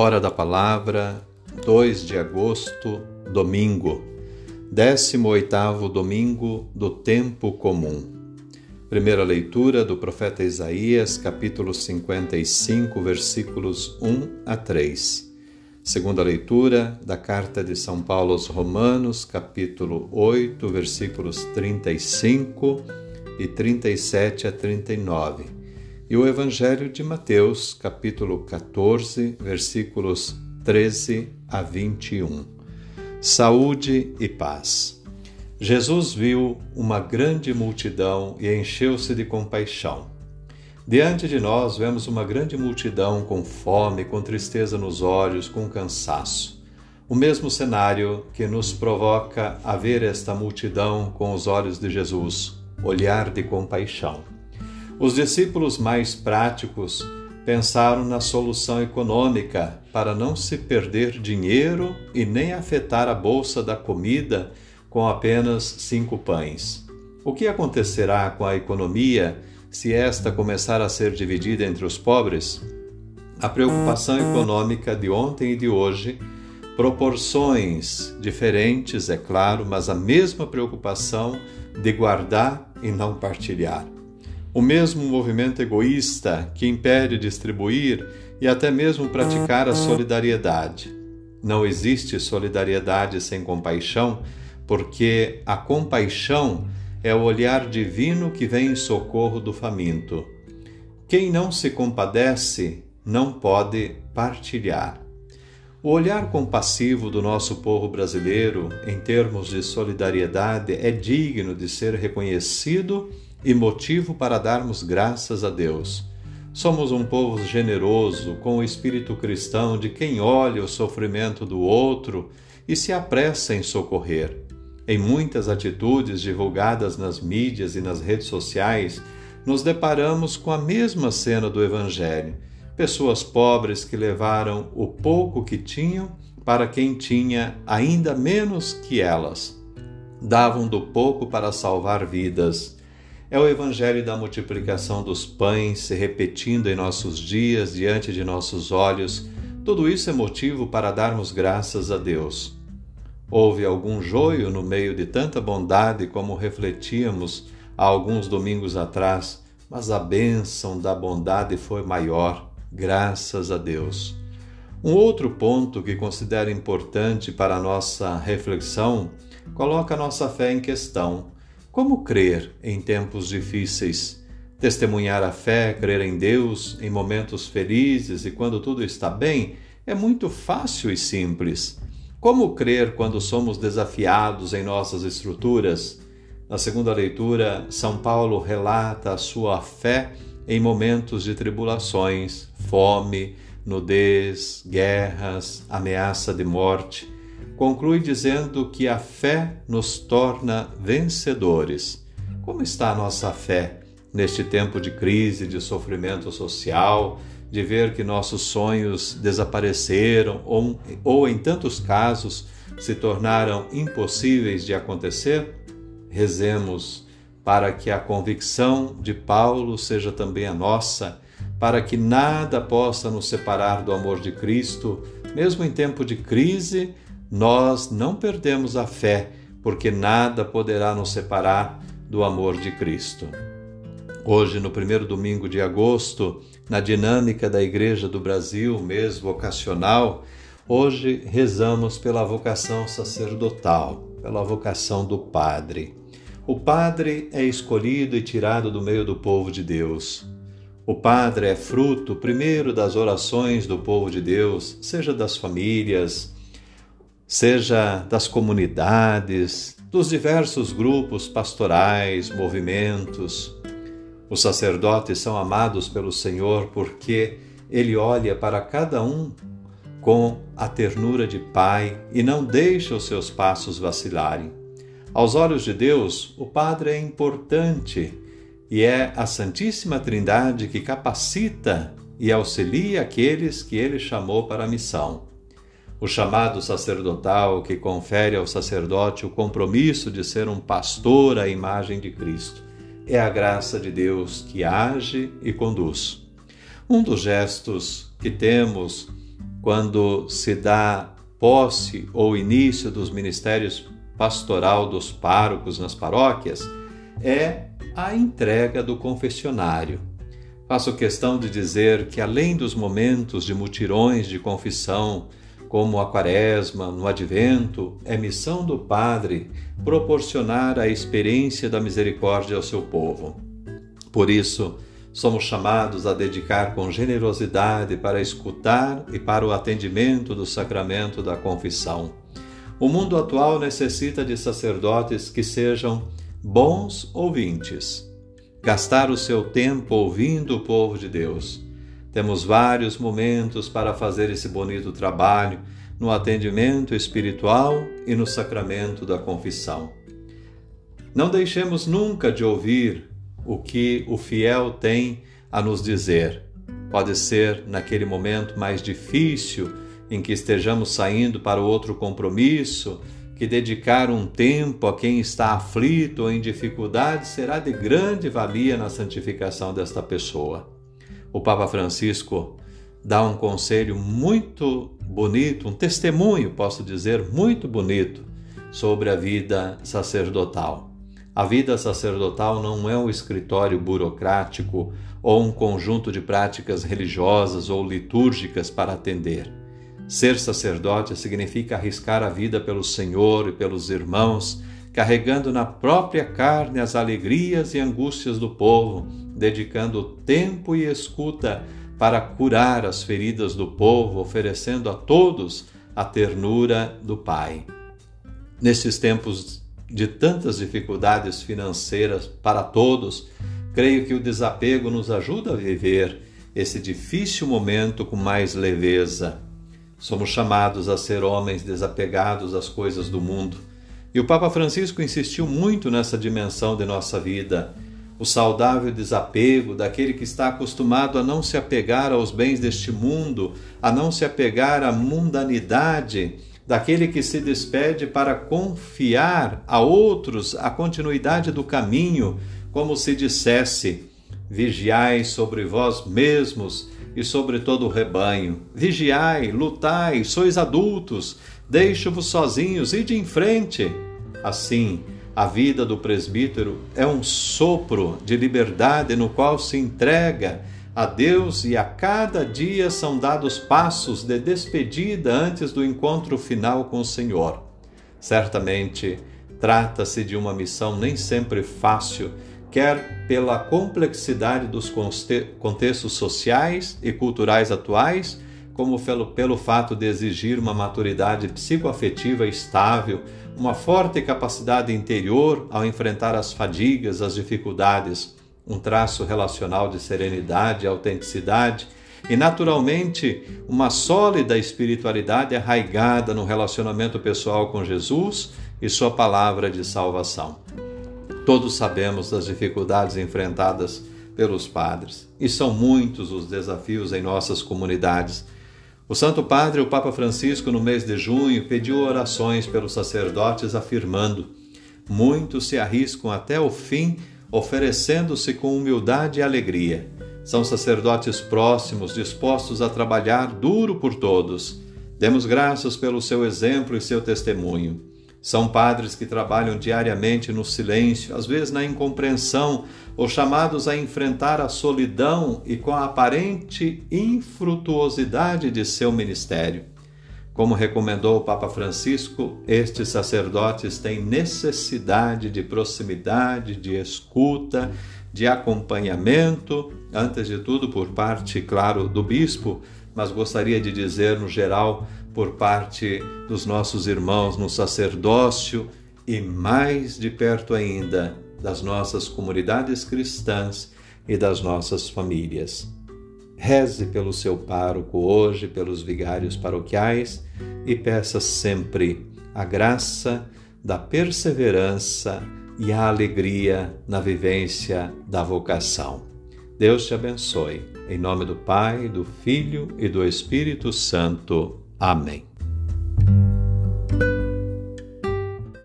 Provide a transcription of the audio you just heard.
Hora da Palavra, 2 de agosto, domingo, 18º domingo do tempo comum. Primeira leitura do profeta Isaías, capítulo 55, versículos 1 a 3. Segunda leitura da carta de São Paulo aos Romanos, capítulo 8, versículos 35 e 37 a 39 e o Evangelho de Mateus, capítulo 14, versículos 13 a 21. Saúde e paz. Jesus viu uma grande multidão e encheu-se de compaixão. Diante de nós vemos uma grande multidão com fome, com tristeza nos olhos, com cansaço. O mesmo cenário que nos provoca a ver esta multidão com os olhos de Jesus, olhar de compaixão. Os discípulos mais práticos pensaram na solução econômica para não se perder dinheiro e nem afetar a bolsa da comida com apenas cinco pães. O que acontecerá com a economia se esta começar a ser dividida entre os pobres? A preocupação econômica de ontem e de hoje, proporções diferentes, é claro, mas a mesma preocupação de guardar e não partilhar o mesmo movimento egoísta que impede distribuir e até mesmo praticar a solidariedade. Não existe solidariedade sem compaixão, porque a compaixão é o olhar divino que vem em socorro do faminto. Quem não se compadece não pode partilhar. O olhar compassivo do nosso povo brasileiro, em termos de solidariedade, é digno de ser reconhecido e motivo para darmos graças a Deus. Somos um povo generoso, com o espírito cristão de quem olha o sofrimento do outro e se apressa em socorrer. Em muitas atitudes divulgadas nas mídias e nas redes sociais, nos deparamos com a mesma cena do Evangelho. Pessoas pobres que levaram o pouco que tinham para quem tinha ainda menos que elas. Davam do pouco para salvar vidas é o evangelho da multiplicação dos pães se repetindo em nossos dias diante de nossos olhos. Tudo isso é motivo para darmos graças a Deus. Houve algum joio no meio de tanta bondade como refletíamos há alguns domingos atrás, mas a bênção da bondade foi maior, graças a Deus. Um outro ponto que considero importante para a nossa reflexão coloca a nossa fé em questão. Como crer em tempos difíceis? Testemunhar a fé, crer em Deus em momentos felizes e quando tudo está bem é muito fácil e simples. Como crer quando somos desafiados em nossas estruturas? Na segunda leitura, São Paulo relata a sua fé em momentos de tribulações, fome, nudez, guerras, ameaça de morte conclui dizendo que a fé nos torna vencedores. Como está a nossa fé neste tempo de crise, de sofrimento social, de ver que nossos sonhos desapareceram ou, ou em tantos casos, se tornaram impossíveis de acontecer? Rezemos para que a convicção de Paulo seja também a nossa, para que nada possa nos separar do amor de Cristo, mesmo em tempo de crise nós não perdemos a fé, porque nada poderá nos separar do amor de Cristo. Hoje, no primeiro domingo de agosto, na dinâmica da Igreja do Brasil, mês vocacional, hoje rezamos pela vocação sacerdotal, pela vocação do Padre. O Padre é escolhido e tirado do meio do povo de Deus. O Padre é fruto, primeiro, das orações do povo de Deus, seja das famílias, seja das comunidades, dos diversos grupos pastorais, movimentos. Os sacerdotes são amados pelo Senhor porque ele olha para cada um com a ternura de pai e não deixa os seus passos vacilarem. Aos olhos de Deus, o Padre é importante e é a Santíssima Trindade que capacita e auxilia aqueles que ele chamou para a missão o chamado sacerdotal que confere ao sacerdote o compromisso de ser um pastor à imagem de Cristo. É a graça de Deus que age e conduz. Um dos gestos que temos quando se dá posse ou início dos ministérios pastoral dos párocos nas paróquias é a entrega do confessionário. Faço questão de dizer que, além dos momentos de mutirões de confissão, como a Quaresma, no Advento, é missão do Padre proporcionar a experiência da misericórdia ao seu povo. Por isso, somos chamados a dedicar com generosidade para escutar e para o atendimento do sacramento da confissão. O mundo atual necessita de sacerdotes que sejam bons ouvintes. Gastar o seu tempo ouvindo o povo de Deus. Temos vários momentos para fazer esse bonito trabalho no atendimento espiritual e no sacramento da confissão. Não deixemos nunca de ouvir o que o fiel tem a nos dizer. Pode ser naquele momento mais difícil em que estejamos saindo para outro compromisso, que dedicar um tempo a quem está aflito ou em dificuldade será de grande valia na santificação desta pessoa. O Papa Francisco dá um conselho muito bonito, um testemunho, posso dizer, muito bonito sobre a vida sacerdotal. A vida sacerdotal não é um escritório burocrático ou um conjunto de práticas religiosas ou litúrgicas para atender. Ser sacerdote significa arriscar a vida pelo Senhor e pelos irmãos, carregando na própria carne as alegrias e angústias do povo, dedicando tempo e escuta para curar as feridas do povo, oferecendo a todos a ternura do Pai. Nesses tempos de tantas dificuldades financeiras para todos, creio que o desapego nos ajuda a viver esse difícil momento com mais leveza Somos chamados a ser homens desapegados às coisas do mundo. E o Papa Francisco insistiu muito nessa dimensão de nossa vida, o saudável desapego daquele que está acostumado a não se apegar aos bens deste mundo, a não se apegar à mundanidade, daquele que se despede para confiar a outros a continuidade do caminho, como se dissesse: Vigiai sobre vós mesmos e sobre todo o rebanho. Vigiai, lutai, sois adultos, deixo-vos sozinhos, ide em frente. Assim, a vida do presbítero é um sopro de liberdade no qual se entrega a Deus e a cada dia são dados passos de despedida antes do encontro final com o Senhor. Certamente, trata-se de uma missão nem sempre fácil quer pela complexidade dos contextos sociais e culturais atuais, como pelo, pelo fato de exigir uma maturidade psicoafetiva estável, uma forte capacidade interior ao enfrentar as fadigas, as dificuldades, um traço relacional de serenidade e autenticidade, e naturalmente uma sólida espiritualidade arraigada no relacionamento pessoal com Jesus e Sua palavra de salvação. Todos sabemos das dificuldades enfrentadas pelos padres, e são muitos os desafios em nossas comunidades. O Santo Padre, o Papa Francisco, no mês de junho, pediu orações pelos sacerdotes, afirmando: Muitos se arriscam até o fim, oferecendo-se com humildade e alegria. São sacerdotes próximos, dispostos a trabalhar duro por todos. Demos graças pelo seu exemplo e seu testemunho. São padres que trabalham diariamente no silêncio, às vezes na incompreensão, ou chamados a enfrentar a solidão e com a aparente infrutuosidade de seu ministério. Como recomendou o Papa Francisco, estes sacerdotes têm necessidade de proximidade, de escuta, de acompanhamento, antes de tudo por parte, claro, do bispo, mas gostaria de dizer no geral por parte dos nossos irmãos no sacerdócio e mais de perto ainda das nossas comunidades cristãs e das nossas famílias. Reze pelo seu pároco hoje, pelos vigários paroquiais e peça sempre a graça da perseverança e a alegria na vivência da vocação. Deus te abençoe. Em nome do Pai, do Filho e do Espírito Santo. Amém.